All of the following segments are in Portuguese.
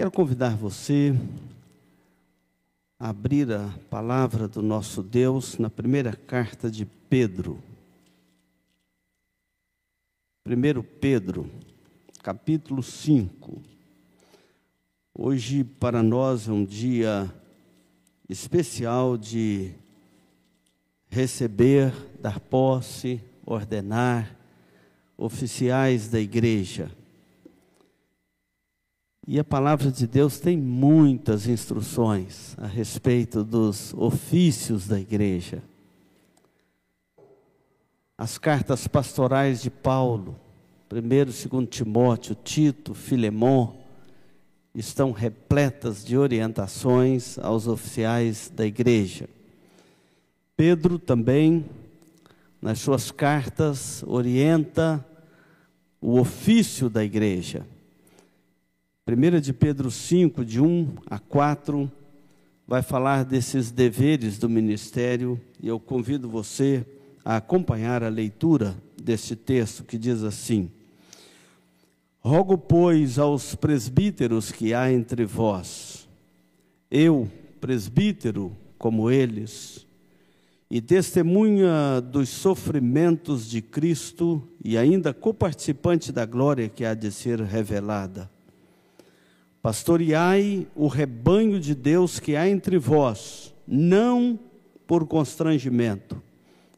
Quero convidar você a abrir a palavra do nosso Deus na primeira carta de Pedro. 1 Pedro, capítulo 5. Hoje, para nós, é um dia especial de receber, dar posse, ordenar oficiais da igreja. E a palavra de Deus tem muitas instruções a respeito dos ofícios da igreja. As cartas pastorais de Paulo, 1 e 2 Timóteo, Tito, Filemão, estão repletas de orientações aos oficiais da igreja. Pedro também, nas suas cartas, orienta o ofício da igreja. 1 de Pedro 5, de 1 a 4, vai falar desses deveres do ministério e eu convido você a acompanhar a leitura deste texto que diz assim: Rogo, pois, aos presbíteros que há entre vós, eu, presbítero como eles, e testemunha dos sofrimentos de Cristo e ainda coparticipante da glória que há de ser revelada. Pastoreai o rebanho de Deus que há entre vós, não por constrangimento,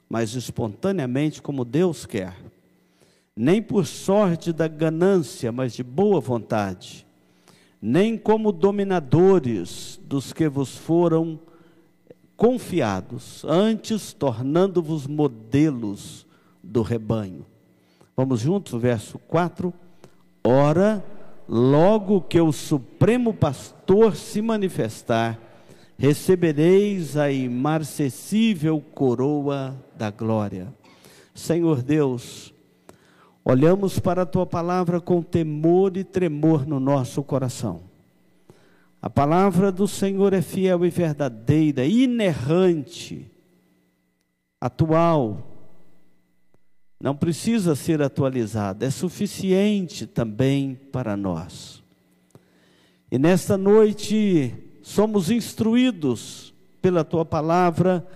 mas espontaneamente como Deus quer nem por sorte da ganância, mas de boa vontade, nem como dominadores dos que vos foram confiados, antes tornando-vos modelos do rebanho. Vamos juntos, verso 4. Ora, logo que o Supremo Pastor se manifestar, recebereis a imarcessível coroa da glória. Senhor Deus, Olhamos para a tua palavra com temor e tremor no nosso coração. A palavra do Senhor é fiel e verdadeira, inerrante, atual. Não precisa ser atualizada, é suficiente também para nós. E nesta noite somos instruídos pela tua palavra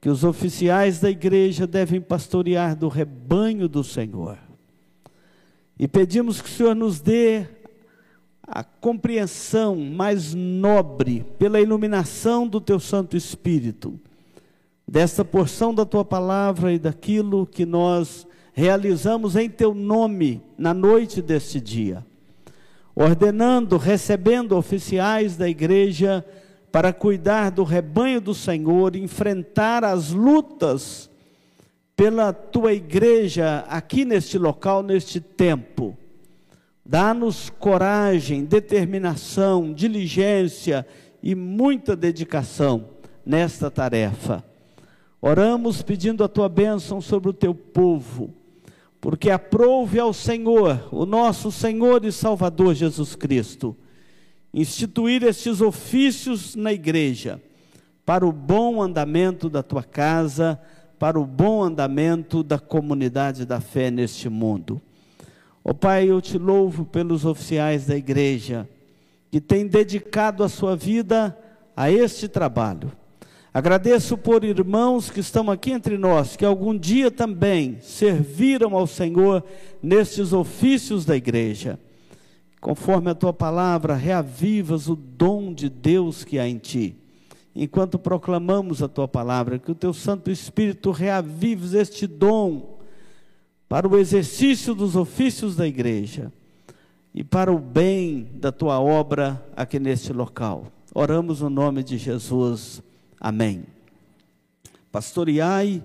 que os oficiais da igreja devem pastorear do rebanho do Senhor. E pedimos que o Senhor nos dê a compreensão mais nobre, pela iluminação do Teu Santo Espírito, desta porção da Tua palavra e daquilo que nós realizamos em Teu nome na noite deste dia, ordenando, recebendo oficiais da igreja para cuidar do rebanho do Senhor, enfrentar as lutas pela tua igreja aqui neste local, neste tempo. Dá-nos coragem, determinação, diligência e muita dedicação nesta tarefa. Oramos pedindo a tua bênção sobre o teu povo, porque aprove ao Senhor, o nosso Senhor e Salvador Jesus Cristo, instituir estes ofícios na igreja, para o bom andamento da tua casa, para o bom andamento da comunidade da fé neste mundo. Ó oh, Pai, eu te louvo pelos oficiais da igreja que têm dedicado a sua vida a este trabalho. Agradeço por irmãos que estão aqui entre nós, que algum dia também serviram ao Senhor nestes ofícios da igreja. Conforme a tua palavra, reavivas o dom de Deus que há em ti enquanto proclamamos a tua palavra, que o teu Santo Espírito reavive este dom para o exercício dos ofícios da igreja e para o bem da tua obra aqui neste local. Oramos no nome de Jesus. Amém. Pastoreai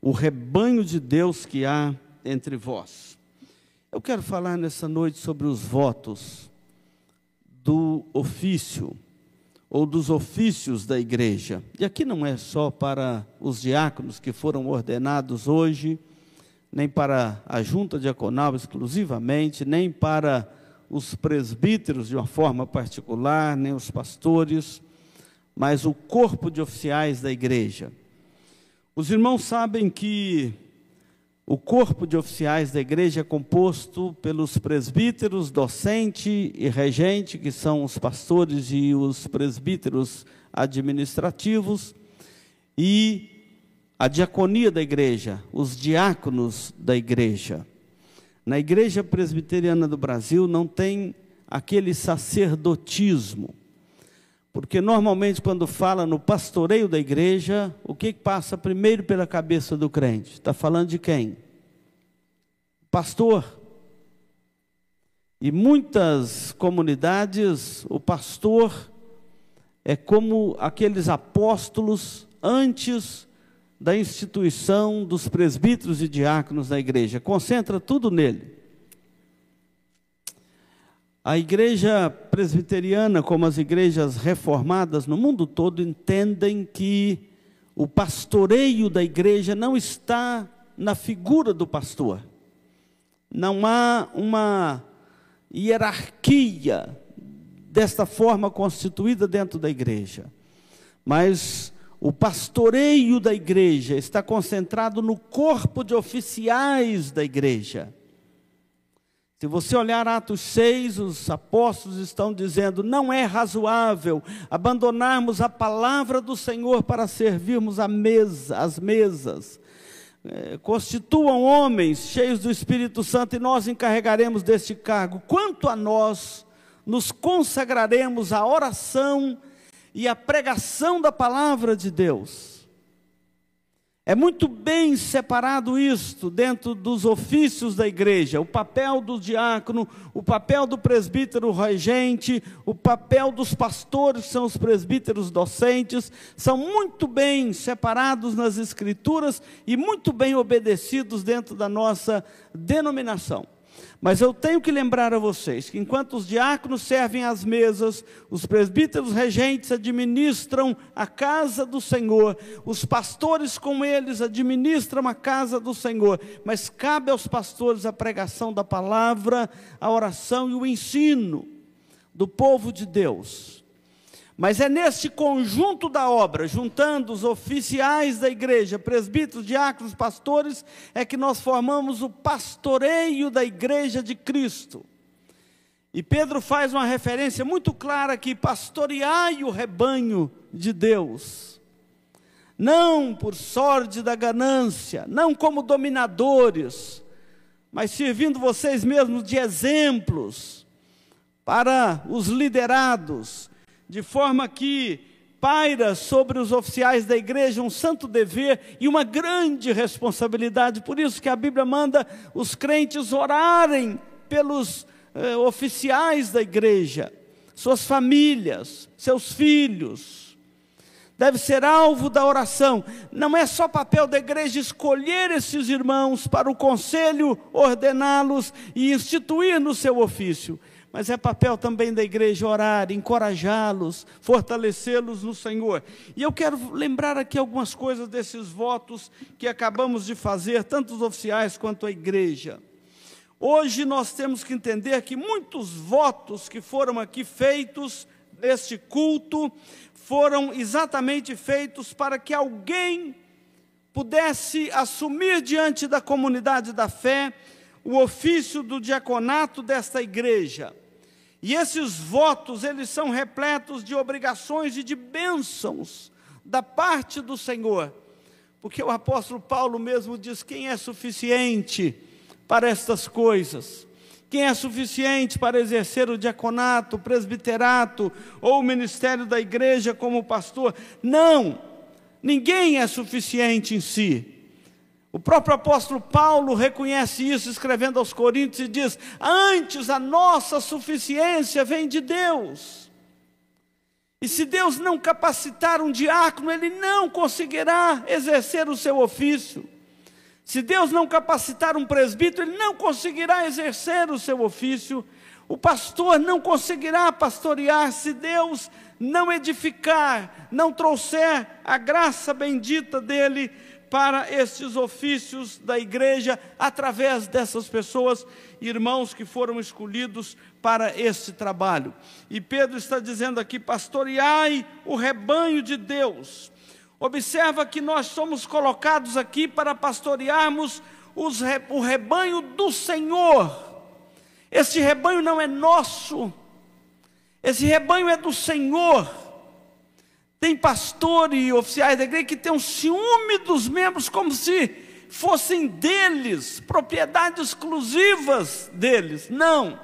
o rebanho de Deus que há entre vós. Eu quero falar nessa noite sobre os votos do ofício ou dos ofícios da igreja. E aqui não é só para os diáconos que foram ordenados hoje, nem para a junta diaconal exclusivamente, nem para os presbíteros de uma forma particular, nem os pastores, mas o corpo de oficiais da igreja. Os irmãos sabem que o corpo de oficiais da igreja é composto pelos presbíteros, docente e regente, que são os pastores e os presbíteros administrativos, e a diaconia da igreja, os diáconos da igreja. Na igreja presbiteriana do Brasil não tem aquele sacerdotismo, porque normalmente quando fala no pastoreio da igreja, o que passa primeiro pela cabeça do crente? Está falando de quem? Pastor. E muitas comunidades, o pastor é como aqueles apóstolos antes da instituição dos presbíteros e diáconos da igreja, concentra tudo nele. A igreja presbiteriana, como as igrejas reformadas no mundo todo, entendem que o pastoreio da igreja não está na figura do pastor. Não há uma hierarquia desta forma constituída dentro da igreja. Mas o pastoreio da igreja está concentrado no corpo de oficiais da igreja. Se você olhar Atos 6, os apóstolos estão dizendo: não é razoável abandonarmos a palavra do Senhor para servirmos a mesa, as mesas. É, constituam homens cheios do Espírito Santo e nós encarregaremos deste cargo. Quanto a nós, nos consagraremos à oração e a pregação da palavra de Deus. É muito bem separado isto dentro dos ofícios da igreja: o papel do diácono, o papel do presbítero regente, o papel dos pastores, são os presbíteros docentes, são muito bem separados nas escrituras e muito bem obedecidos dentro da nossa denominação. Mas eu tenho que lembrar a vocês que enquanto os diáconos servem às mesas, os presbíteros regentes administram a casa do Senhor, os pastores com eles administram a casa do Senhor, mas cabe aos pastores a pregação da palavra, a oração e o ensino do povo de Deus. Mas é neste conjunto da obra, juntando os oficiais da igreja, presbíteros, diáconos, pastores, é que nós formamos o pastoreio da igreja de Cristo. E Pedro faz uma referência muito clara aqui: pastoreai o rebanho de Deus. Não por sorte da ganância, não como dominadores, mas servindo vocês mesmos de exemplos para os liderados de forma que paira sobre os oficiais da igreja um santo dever e uma grande responsabilidade. Por isso que a Bíblia manda os crentes orarem pelos eh, oficiais da igreja, suas famílias, seus filhos. Deve ser alvo da oração. Não é só papel da igreja escolher esses irmãos para o conselho ordená-los e instituir no seu ofício mas é papel também da igreja orar, encorajá-los, fortalecê-los no Senhor. E eu quero lembrar aqui algumas coisas desses votos que acabamos de fazer, tanto os oficiais quanto a igreja. Hoje nós temos que entender que muitos votos que foram aqui feitos neste culto foram exatamente feitos para que alguém pudesse assumir diante da comunidade da fé o ofício do diaconato desta igreja. E esses votos, eles são repletos de obrigações e de bênçãos da parte do Senhor. Porque o apóstolo Paulo mesmo diz: quem é suficiente para estas coisas? Quem é suficiente para exercer o diaconato, o presbiterato ou o ministério da igreja como pastor? Não, ninguém é suficiente em si. O próprio apóstolo Paulo reconhece isso, escrevendo aos Coríntios, e diz: Antes a nossa suficiência vem de Deus. E se Deus não capacitar um diácono, ele não conseguirá exercer o seu ofício. Se Deus não capacitar um presbítero, ele não conseguirá exercer o seu ofício. O pastor não conseguirá pastorear se Deus não edificar, não trouxer a graça bendita dele para estes ofícios da igreja através dessas pessoas, irmãos que foram escolhidos para esse trabalho. E Pedro está dizendo aqui: pastoreai o rebanho de Deus. Observa que nós somos colocados aqui para pastorearmos o rebanho do Senhor. Esse rebanho não é nosso, esse rebanho é do Senhor. Tem pastor e oficiais da igreja que têm um ciúme dos membros como se fossem deles, propriedades exclusivas deles. Não.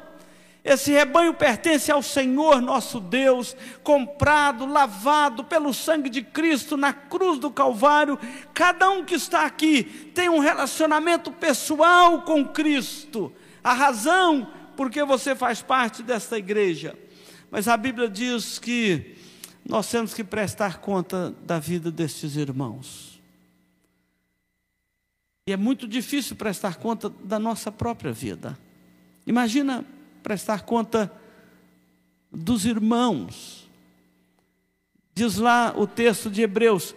Esse rebanho pertence ao Senhor nosso Deus, comprado, lavado pelo sangue de Cristo na cruz do Calvário. Cada um que está aqui tem um relacionamento pessoal com Cristo. A razão porque você faz parte desta igreja. Mas a Bíblia diz que nós temos que prestar conta da vida destes irmãos. E é muito difícil prestar conta da nossa própria vida. Imagina prestar conta dos irmãos. Diz lá o texto de Hebreus: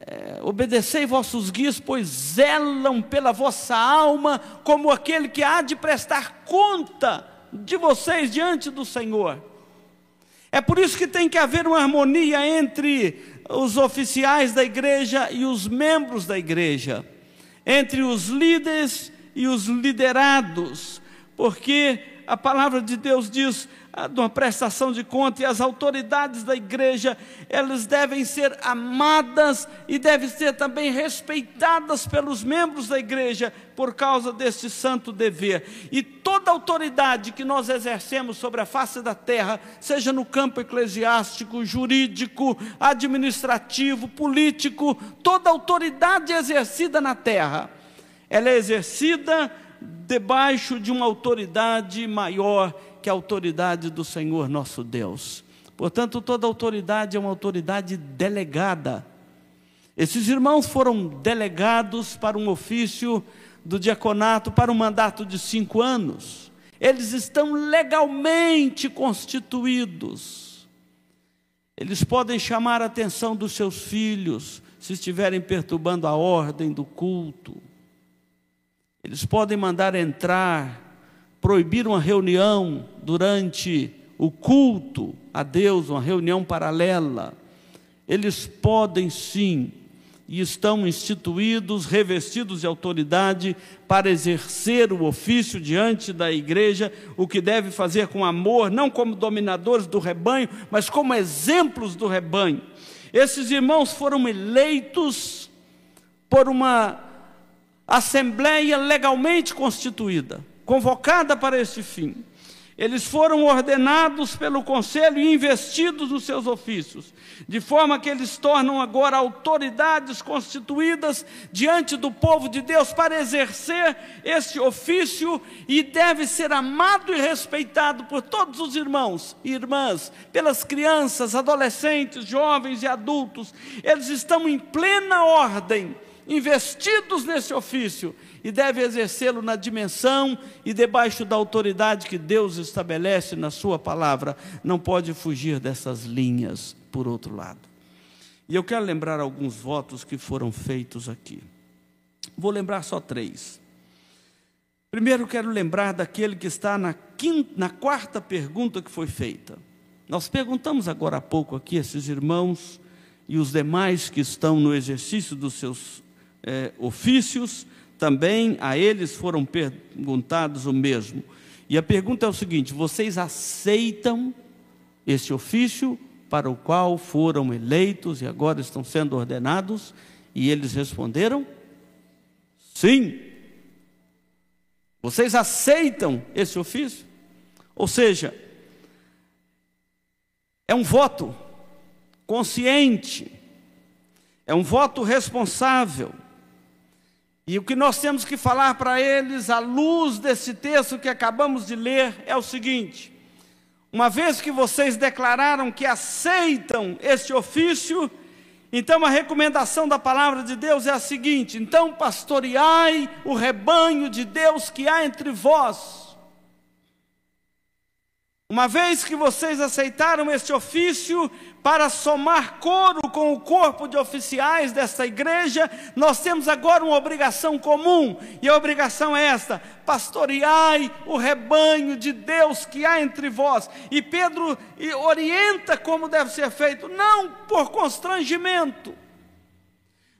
é, obedecei vossos guias, pois zelam pela vossa alma, como aquele que há de prestar conta de vocês diante do Senhor. É por isso que tem que haver uma harmonia entre os oficiais da igreja e os membros da igreja, entre os líderes e os liderados, porque a palavra de Deus diz de uma prestação de conta e as autoridades da igreja, elas devem ser amadas e devem ser também respeitadas pelos membros da igreja por causa deste santo dever. E toda autoridade que nós exercemos sobre a face da terra, seja no campo eclesiástico, jurídico, administrativo, político, toda autoridade exercida na terra, ela é exercida debaixo de uma autoridade maior que a autoridade do Senhor nosso Deus. Portanto, toda autoridade é uma autoridade delegada. Esses irmãos foram delegados para um ofício do diaconato para um mandato de cinco anos. Eles estão legalmente constituídos. Eles podem chamar a atenção dos seus filhos se estiverem perturbando a ordem do culto. Eles podem mandar entrar, proibir uma reunião durante o culto a Deus, uma reunião paralela. Eles podem sim e estão instituídos, revestidos de autoridade para exercer o ofício diante da igreja, o que deve fazer com amor, não como dominadores do rebanho, mas como exemplos do rebanho. Esses irmãos foram eleitos por uma assembleia legalmente constituída, convocada para este fim. Eles foram ordenados pelo conselho e investidos nos seus ofícios, de forma que eles tornam agora autoridades constituídas diante do povo de Deus para exercer este ofício e deve ser amado e respeitado por todos os irmãos e irmãs, pelas crianças, adolescentes, jovens e adultos. Eles estão em plena ordem investidos nesse ofício e deve exercê-lo na dimensão e debaixo da autoridade que Deus estabelece na Sua palavra. Não pode fugir dessas linhas, por outro lado. E eu quero lembrar alguns votos que foram feitos aqui. Vou lembrar só três. Primeiro, quero lembrar daquele que está na, quinta, na quarta pergunta que foi feita. Nós perguntamos agora há pouco aqui, esses irmãos e os demais que estão no exercício dos seus é, ofícios, também a eles foram perguntados o mesmo. E a pergunta é o seguinte: vocês aceitam esse ofício para o qual foram eleitos e agora estão sendo ordenados? E eles responderam: sim. Vocês aceitam esse ofício? Ou seja, é um voto consciente, é um voto responsável e o que nós temos que falar para eles, à luz desse texto que acabamos de ler, é o seguinte: uma vez que vocês declararam que aceitam este ofício, então a recomendação da palavra de Deus é a seguinte: então pastoreai o rebanho de Deus que há entre vós uma vez que vocês aceitaram este ofício para somar coro com o corpo de oficiais desta igreja, nós temos agora uma obrigação comum, e a obrigação é esta: pastoreai o rebanho de Deus que há entre vós. E Pedro orienta como deve ser feito, não por constrangimento,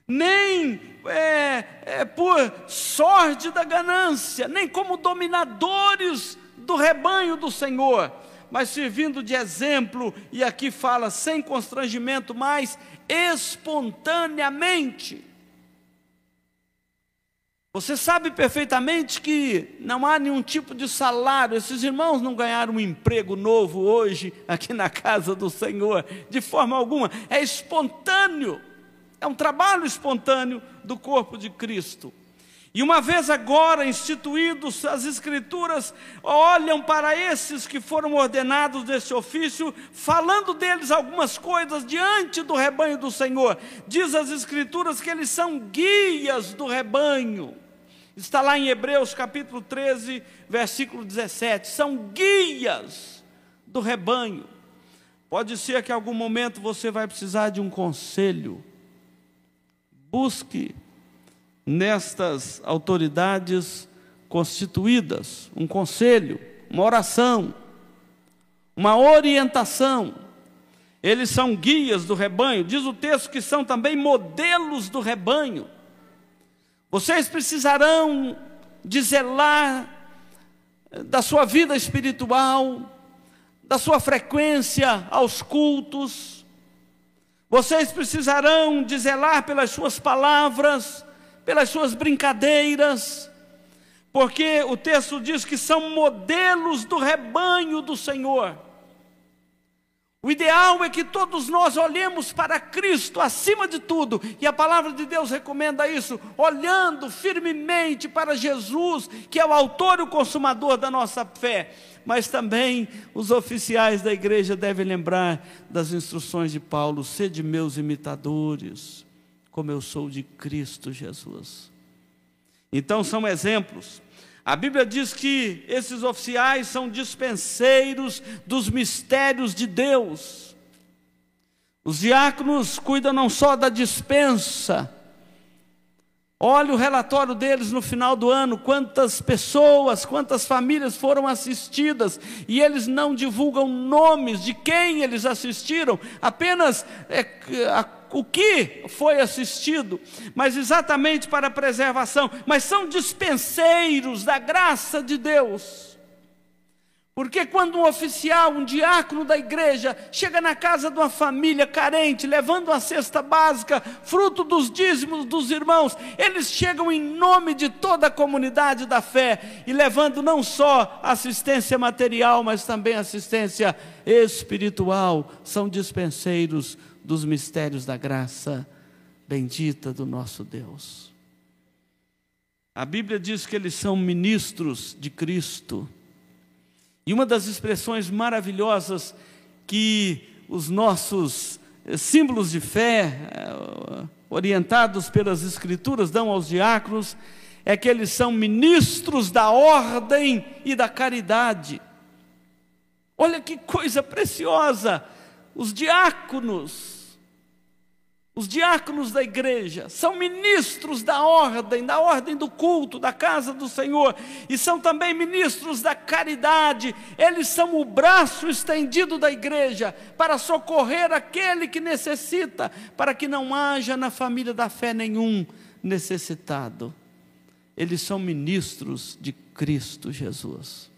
nem é, é, por sorte da ganância, nem como dominadores do rebanho do Senhor, mas servindo de exemplo, e aqui fala sem constrangimento, mas espontaneamente. Você sabe perfeitamente que não há nenhum tipo de salário, esses irmãos não ganharam um emprego novo hoje aqui na casa do Senhor, de forma alguma, é espontâneo, é um trabalho espontâneo do corpo de Cristo. E uma vez agora instituídos, as Escrituras olham para esses que foram ordenados desse ofício, falando deles algumas coisas diante do rebanho do Senhor. Diz as Escrituras que eles são guias do rebanho. Está lá em Hebreus capítulo 13, versículo 17. São guias do rebanho. Pode ser que em algum momento você vai precisar de um conselho. Busque nestas autoridades constituídas um conselho, uma oração, uma orientação. Eles são guias do rebanho, diz o texto que são também modelos do rebanho. Vocês precisarão de zelar da sua vida espiritual, da sua frequência aos cultos. Vocês precisarão de zelar pelas suas palavras, pelas suas brincadeiras, porque o texto diz que são modelos do rebanho do Senhor. O ideal é que todos nós olhemos para Cristo acima de tudo, e a palavra de Deus recomenda isso, olhando firmemente para Jesus, que é o autor e o consumador da nossa fé. Mas também os oficiais da igreja devem lembrar das instruções de Paulo: sede meus imitadores, como eu sou de Cristo Jesus. Então são exemplos a Bíblia diz que esses oficiais são dispenseiros dos mistérios de Deus. Os diáconos cuidam não só da dispensa, Olha o relatório deles no final do ano, quantas pessoas, quantas famílias foram assistidas, e eles não divulgam nomes de quem eles assistiram, apenas é, a o que foi assistido, mas exatamente para a preservação, mas são dispenseiros da graça de Deus. Porque quando um oficial, um diácono da igreja, chega na casa de uma família carente, levando uma cesta básica, fruto dos dízimos dos irmãos, eles chegam em nome de toda a comunidade da fé e levando não só assistência material, mas também assistência espiritual. São dispenseiros dos mistérios da graça bendita do nosso Deus. A Bíblia diz que eles são ministros de Cristo. E uma das expressões maravilhosas que os nossos eh, símbolos de fé, eh, orientados pelas Escrituras, dão aos diáconos, é que eles são ministros da ordem e da caridade. Olha que coisa preciosa! Os diáconos, os diáconos da igreja são ministros da ordem, da ordem do culto, da casa do Senhor, e são também ministros da caridade. Eles são o braço estendido da igreja para socorrer aquele que necessita, para que não haja na família da fé nenhum necessitado. Eles são ministros de Cristo Jesus.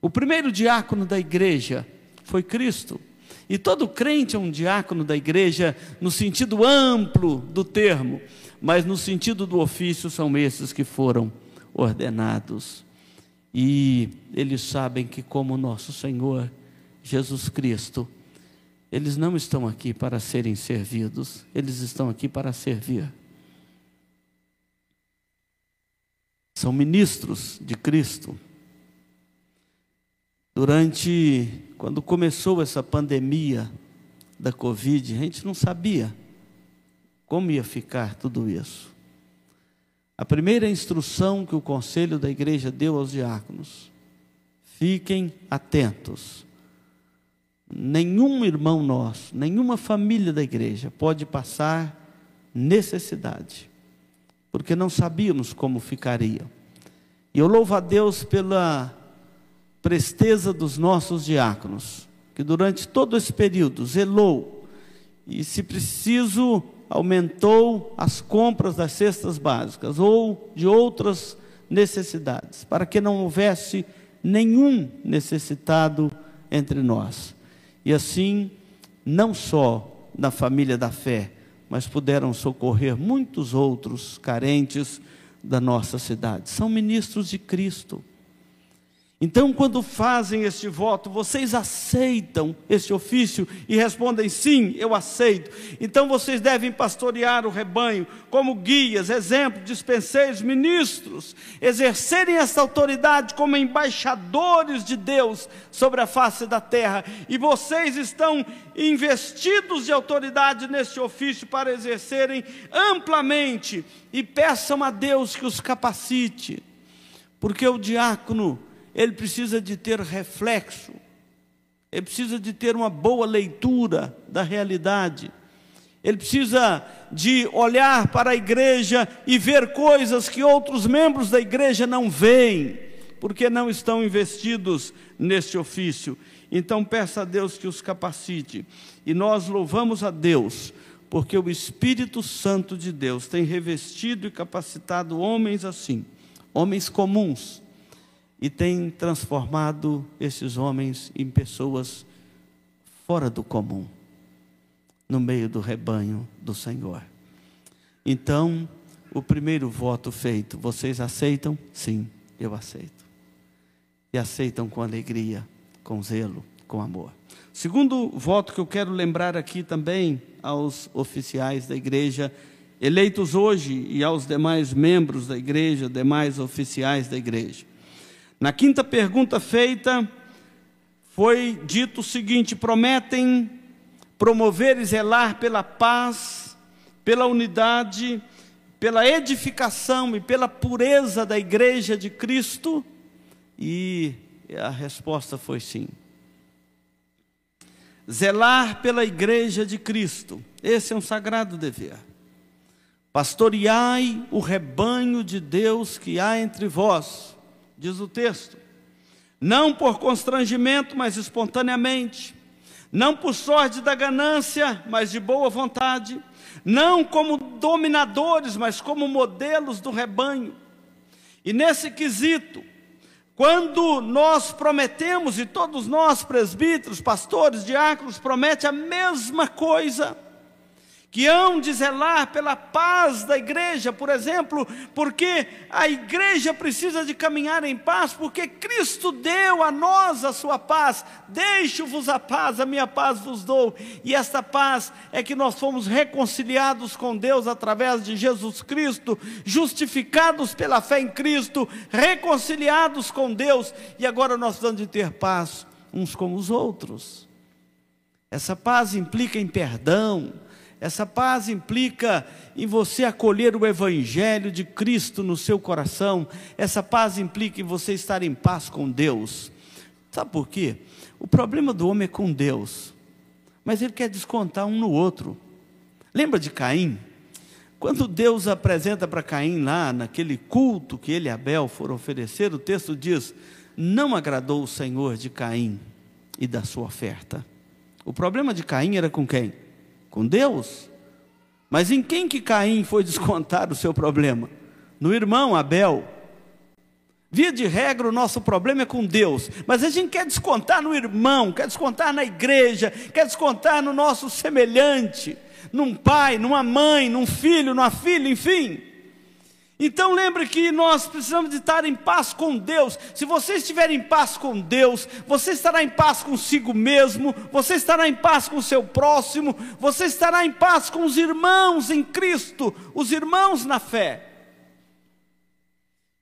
O primeiro diácono da igreja foi Cristo. E todo crente é um diácono da igreja no sentido amplo do termo, mas no sentido do ofício são esses que foram ordenados. E eles sabem que, como nosso Senhor Jesus Cristo, eles não estão aqui para serem servidos, eles estão aqui para servir. São ministros de Cristo. Durante, quando começou essa pandemia da Covid, a gente não sabia como ia ficar tudo isso. A primeira instrução que o conselho da igreja deu aos diáconos: fiquem atentos. Nenhum irmão nosso, nenhuma família da igreja pode passar necessidade, porque não sabíamos como ficaria. E eu louvo a Deus pela presteza dos nossos diáconos, que durante todo esse período zelou e, se preciso, aumentou as compras das cestas básicas ou de outras necessidades, para que não houvesse nenhum necessitado entre nós. E assim, não só na família da fé, mas puderam socorrer muitos outros carentes da nossa cidade. São ministros de Cristo. Então, quando fazem este voto, vocês aceitam esse ofício e respondem sim, eu aceito. Então, vocês devem pastorear o rebanho como guias, exemplos, dispenseiros, ministros, exercerem essa autoridade como embaixadores de Deus sobre a face da terra. E vocês estão investidos de autoridade neste ofício para exercerem amplamente e peçam a Deus que os capacite, porque o diácono ele precisa de ter reflexo, ele precisa de ter uma boa leitura da realidade, ele precisa de olhar para a igreja e ver coisas que outros membros da igreja não veem, porque não estão investidos neste ofício. Então peça a Deus que os capacite. E nós louvamos a Deus, porque o Espírito Santo de Deus tem revestido e capacitado homens assim, homens comuns, e tem transformado esses homens em pessoas fora do comum, no meio do rebanho do Senhor. Então, o primeiro voto feito, vocês aceitam? Sim, eu aceito. E aceitam com alegria, com zelo, com amor. Segundo voto que eu quero lembrar aqui também aos oficiais da igreja, eleitos hoje, e aos demais membros da igreja, demais oficiais da igreja. Na quinta pergunta feita, foi dito o seguinte: prometem promover e zelar pela paz, pela unidade, pela edificação e pela pureza da igreja de Cristo? E a resposta foi sim. Zelar pela igreja de Cristo, esse é um sagrado dever. Pastoreai o rebanho de Deus que há entre vós diz o texto. Não por constrangimento, mas espontaneamente. Não por sorte da ganância, mas de boa vontade. Não como dominadores, mas como modelos do rebanho. E nesse quesito, quando nós prometemos, e todos nós, presbíteros, pastores, diáconos, promete a mesma coisa, que hão de zelar pela paz da igreja, por exemplo, porque a igreja precisa de caminhar em paz, porque Cristo deu a nós a sua paz. Deixo-vos a paz, a minha paz vos dou. E esta paz é que nós fomos reconciliados com Deus através de Jesus Cristo, justificados pela fé em Cristo, reconciliados com Deus, e agora nós precisamos de ter paz uns com os outros. Essa paz implica em perdão, essa paz implica em você acolher o Evangelho de Cristo no seu coração. Essa paz implica em você estar em paz com Deus. Sabe por quê? O problema do homem é com Deus, mas ele quer descontar um no outro. Lembra de Caim? Quando Deus apresenta para Caim lá, naquele culto que ele e Abel foram oferecer, o texto diz: Não agradou o Senhor de Caim e da sua oferta. O problema de Caim era com quem? Com Deus. Mas em quem que Caim foi descontar o seu problema? No irmão Abel. Via de regra, o nosso problema é com Deus, mas a gente quer descontar no irmão, quer descontar na igreja, quer descontar no nosso semelhante, num pai, numa mãe, num filho, numa filha, enfim. Então lembre que nós precisamos de estar em paz com Deus. Se você estiver em paz com Deus, você estará em paz consigo mesmo, você estará em paz com o seu próximo, você estará em paz com os irmãos em Cristo, os irmãos na fé.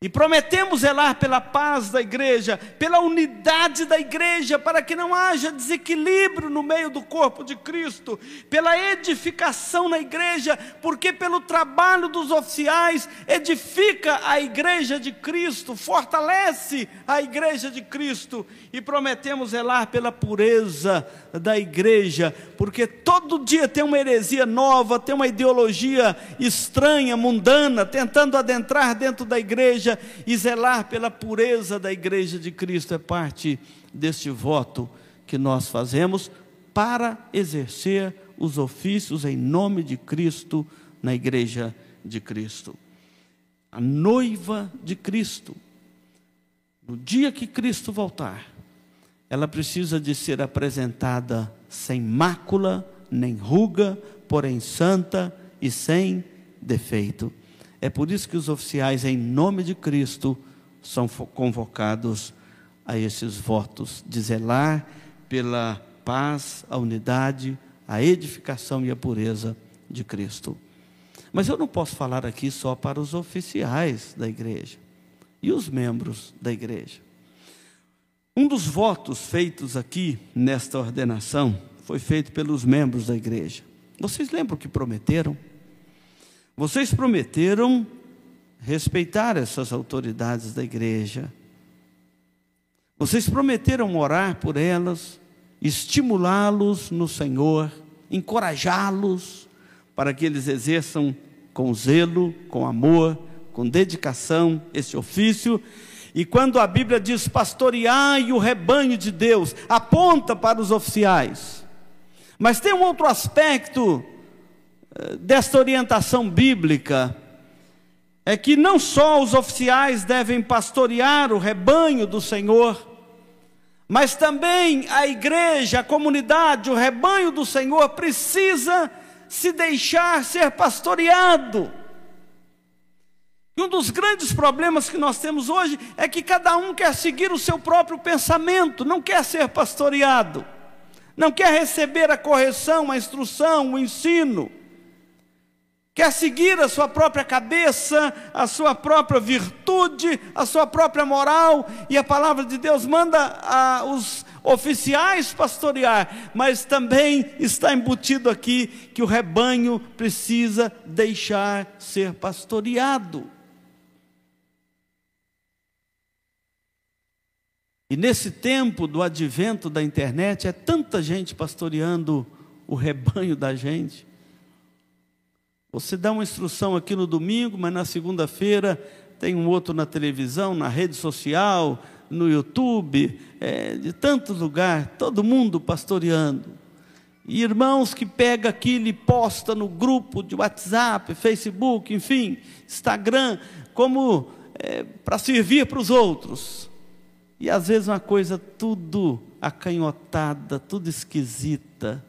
E prometemos zelar pela paz da igreja, pela unidade da igreja, para que não haja desequilíbrio no meio do corpo de Cristo, pela edificação na igreja, porque pelo trabalho dos oficiais edifica a igreja de Cristo, fortalece a igreja de Cristo, e prometemos zelar pela pureza da igreja, porque todo dia tem uma heresia nova, tem uma ideologia estranha, mundana, tentando adentrar dentro da igreja e zelar pela pureza da igreja de Cristo é parte deste voto que nós fazemos para exercer os ofícios em nome de Cristo na igreja de Cristo. A noiva de Cristo, no dia que Cristo voltar, ela precisa de ser apresentada sem mácula, nem ruga, porém santa e sem defeito. É por isso que os oficiais, em nome de Cristo, são convocados a esses votos de zelar pela paz, a unidade, a edificação e a pureza de Cristo. Mas eu não posso falar aqui só para os oficiais da igreja e os membros da igreja. Um dos votos feitos aqui nesta ordenação foi feito pelos membros da igreja. Vocês lembram que prometeram? Vocês prometeram respeitar essas autoridades da igreja. Vocês prometeram orar por elas, estimulá-los no Senhor, encorajá-los para que eles exerçam com zelo, com amor, com dedicação esse ofício. E quando a Bíblia diz pastoreai o rebanho de Deus, aponta para os oficiais. Mas tem um outro aspecto desta orientação bíblica, é que não só os oficiais devem pastorear o rebanho do Senhor, mas também a igreja, a comunidade, o rebanho do Senhor precisa se deixar ser pastoreado. E um dos grandes problemas que nós temos hoje é que cada um quer seguir o seu próprio pensamento, não quer ser pastoreado, não quer receber a correção, a instrução, o ensino quer seguir a sua própria cabeça, a sua própria virtude, a sua própria moral, e a palavra de Deus manda a, os oficiais pastorear, mas também está embutido aqui que o rebanho precisa deixar ser pastoreado. E nesse tempo do advento da internet, é tanta gente pastoreando o rebanho da gente. Você dá uma instrução aqui no domingo, mas na segunda-feira tem um outro na televisão, na rede social, no YouTube, é, de tanto lugar, todo mundo pastoreando. E irmãos que pega aquilo e posta no grupo de WhatsApp, Facebook, enfim, Instagram, como é, para servir para os outros. E às vezes uma coisa tudo acanhotada, tudo esquisita.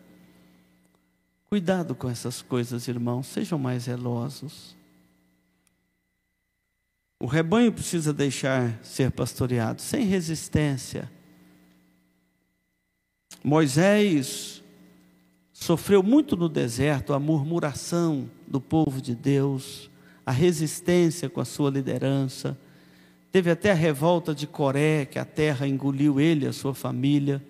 Cuidado com essas coisas, irmãos, sejam mais zelosos. O rebanho precisa deixar ser pastoreado sem resistência. Moisés sofreu muito no deserto a murmuração do povo de Deus, a resistência com a sua liderança. Teve até a revolta de Coré, que a terra engoliu ele e a sua família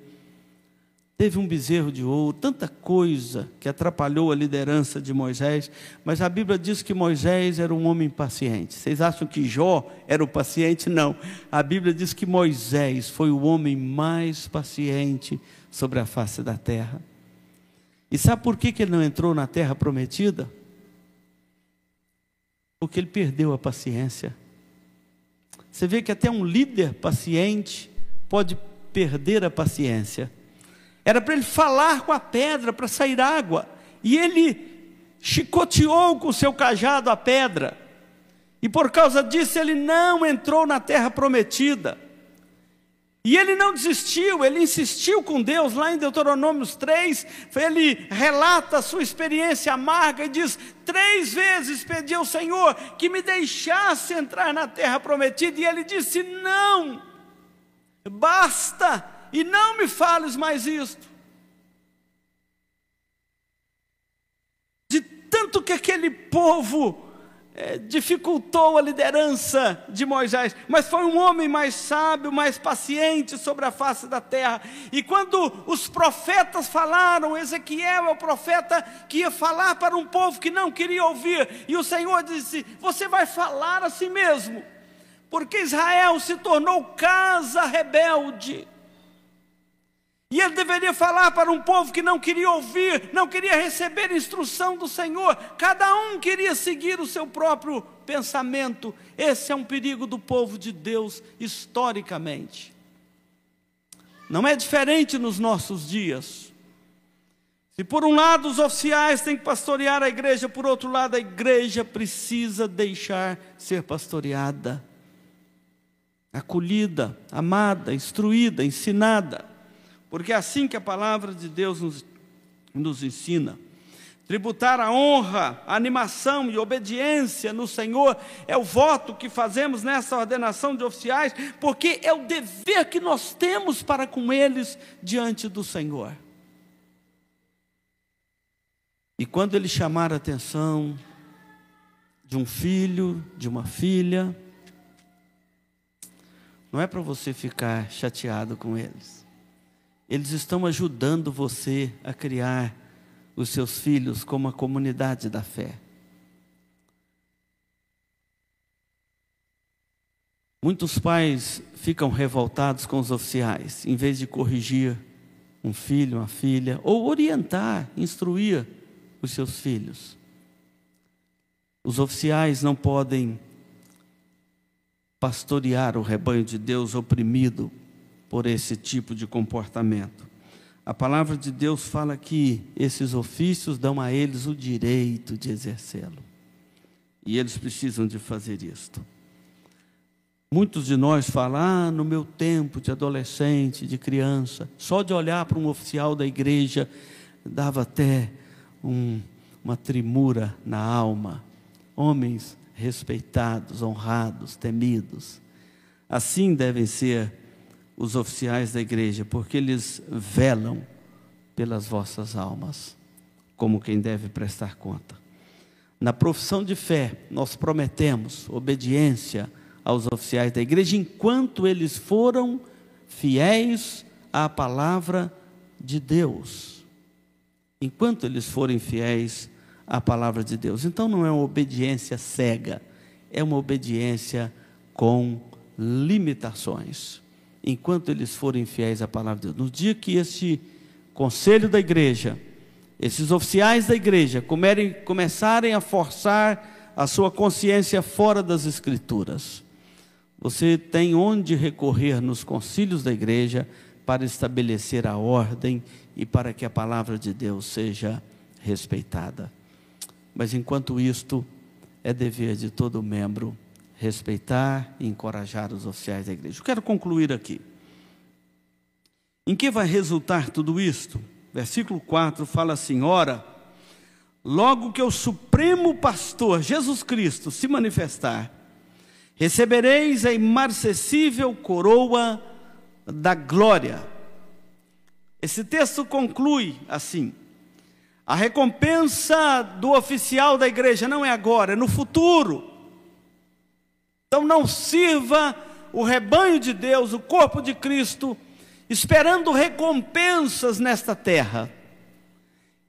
teve um bezerro de ouro, tanta coisa que atrapalhou a liderança de Moisés, mas a Bíblia diz que Moisés era um homem paciente. Vocês acham que Jó era o paciente? Não. A Bíblia diz que Moisés foi o homem mais paciente sobre a face da terra. E sabe por que, que ele não entrou na terra prometida? Porque ele perdeu a paciência. Você vê que até um líder paciente pode perder a paciência. Era para ele falar com a pedra para sair água. E ele chicoteou com o seu cajado a pedra. E por causa disso ele não entrou na terra prometida. E ele não desistiu, ele insistiu com Deus, lá em Deuteronômios 3, ele relata a sua experiência amarga e diz: Três vezes pedi ao Senhor que me deixasse entrar na terra prometida, e ele disse: Não, basta, e não me fales mais isto. De tanto que aquele povo é, dificultou a liderança de Moisés, mas foi um homem mais sábio, mais paciente sobre a face da terra. E quando os profetas falaram, Ezequiel é o profeta que ia falar para um povo que não queria ouvir, e o Senhor disse: Você vai falar a si mesmo, porque Israel se tornou casa rebelde. E ele deveria falar para um povo que não queria ouvir, não queria receber instrução do Senhor, cada um queria seguir o seu próprio pensamento. Esse é um perigo do povo de Deus historicamente. Não é diferente nos nossos dias. Se por um lado os oficiais têm que pastorear a igreja, por outro lado a igreja precisa deixar ser pastoreada, acolhida, amada, instruída, ensinada, porque é assim que a palavra de Deus nos, nos ensina. Tributar a honra, a animação e obediência no Senhor é o voto que fazemos nessa ordenação de oficiais, porque é o dever que nós temos para com eles diante do Senhor. E quando ele chamar a atenção de um filho, de uma filha, não é para você ficar chateado com eles. Eles estão ajudando você a criar os seus filhos como a comunidade da fé. Muitos pais ficam revoltados com os oficiais, em vez de corrigir um filho, uma filha, ou orientar, instruir os seus filhos. Os oficiais não podem pastorear o rebanho de Deus oprimido por esse tipo de comportamento. A palavra de Deus fala que esses ofícios dão a eles o direito de exercê-lo. E eles precisam de fazer isto. Muitos de nós falam, ah, no meu tempo de adolescente, de criança, só de olhar para um oficial da igreja dava até um, uma trimura na alma. Homens respeitados, honrados, temidos. Assim devem ser os oficiais da igreja, porque eles velam pelas vossas almas, como quem deve prestar conta. Na profissão de fé, nós prometemos obediência aos oficiais da igreja enquanto eles foram fiéis à palavra de Deus. Enquanto eles forem fiéis à palavra de Deus. Então não é uma obediência cega, é uma obediência com limitações enquanto eles forem fiéis à palavra de Deus. No dia que este conselho da igreja, esses oficiais da igreja comerem, começarem a forçar a sua consciência fora das escrituras, você tem onde recorrer nos concílios da igreja para estabelecer a ordem e para que a palavra de Deus seja respeitada. Mas enquanto isto, é dever de todo membro respeitar e encorajar os oficiais da igreja. Eu quero concluir aqui. Em que vai resultar tudo isto? Versículo 4 fala assim: Ora, logo que o Supremo Pastor Jesus Cristo se manifestar, recebereis a imarcessível coroa da glória. Esse texto conclui assim: a recompensa do oficial da igreja não é agora, é no futuro. Então não sirva o rebanho de Deus, o corpo de Cristo, esperando recompensas nesta terra.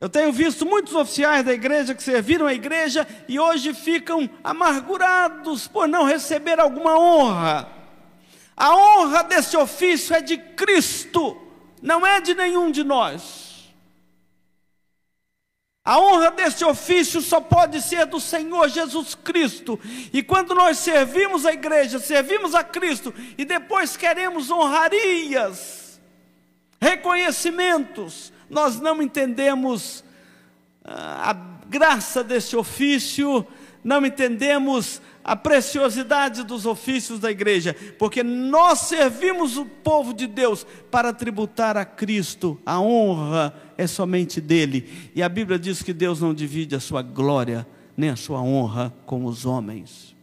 Eu tenho visto muitos oficiais da igreja que serviram a igreja e hoje ficam amargurados por não receber alguma honra. A honra desse ofício é de Cristo, não é de nenhum de nós. A honra desse ofício só pode ser do Senhor Jesus Cristo. E quando nós servimos a igreja, servimos a Cristo e depois queremos honrarias, reconhecimentos, nós não entendemos ah, a graça desse ofício, não entendemos a preciosidade dos ofícios da igreja, porque nós servimos o povo de Deus para tributar a Cristo, a honra é somente dele, e a Bíblia diz que Deus não divide a sua glória nem a sua honra com os homens.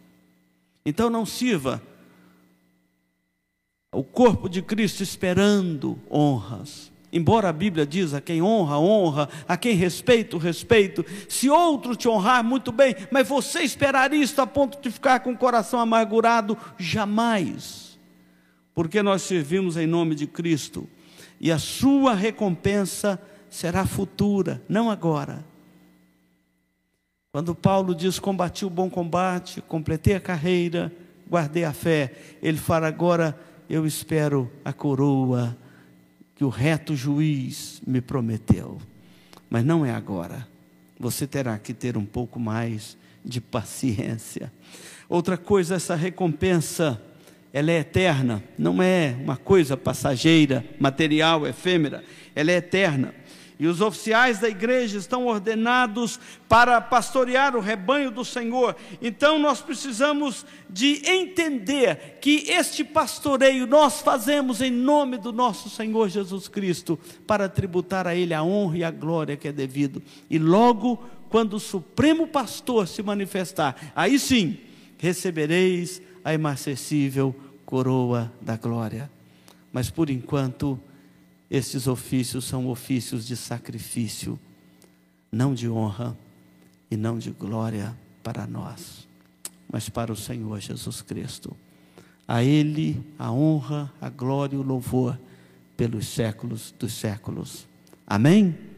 Então não sirva o corpo de Cristo esperando honras. Embora a Bíblia diz a quem honra, honra, a quem respeita, o respeito. Se outro te honrar, muito bem, mas você esperar isto a ponto de ficar com o coração amargurado, jamais. Porque nós servimos em nome de Cristo e a sua recompensa será futura, não agora. Quando Paulo diz: Combati o bom combate, completei a carreira, guardei a fé, ele fala agora: Eu espero a coroa que o reto juiz me prometeu. Mas não é agora. Você terá que ter um pouco mais de paciência. Outra coisa, essa recompensa, ela é eterna, não é uma coisa passageira, material, efêmera, ela é eterna. E os oficiais da igreja estão ordenados para pastorear o rebanho do Senhor. Então nós precisamos de entender que este pastoreio nós fazemos em nome do nosso Senhor Jesus Cristo, para tributar a ele a honra e a glória que é devido. E logo quando o supremo pastor se manifestar, aí sim recebereis a imarcessível coroa da glória. Mas por enquanto, esses ofícios são ofícios de sacrifício, não de honra e não de glória para nós, mas para o Senhor Jesus Cristo. A Ele a honra, a glória e o louvor pelos séculos dos séculos. Amém?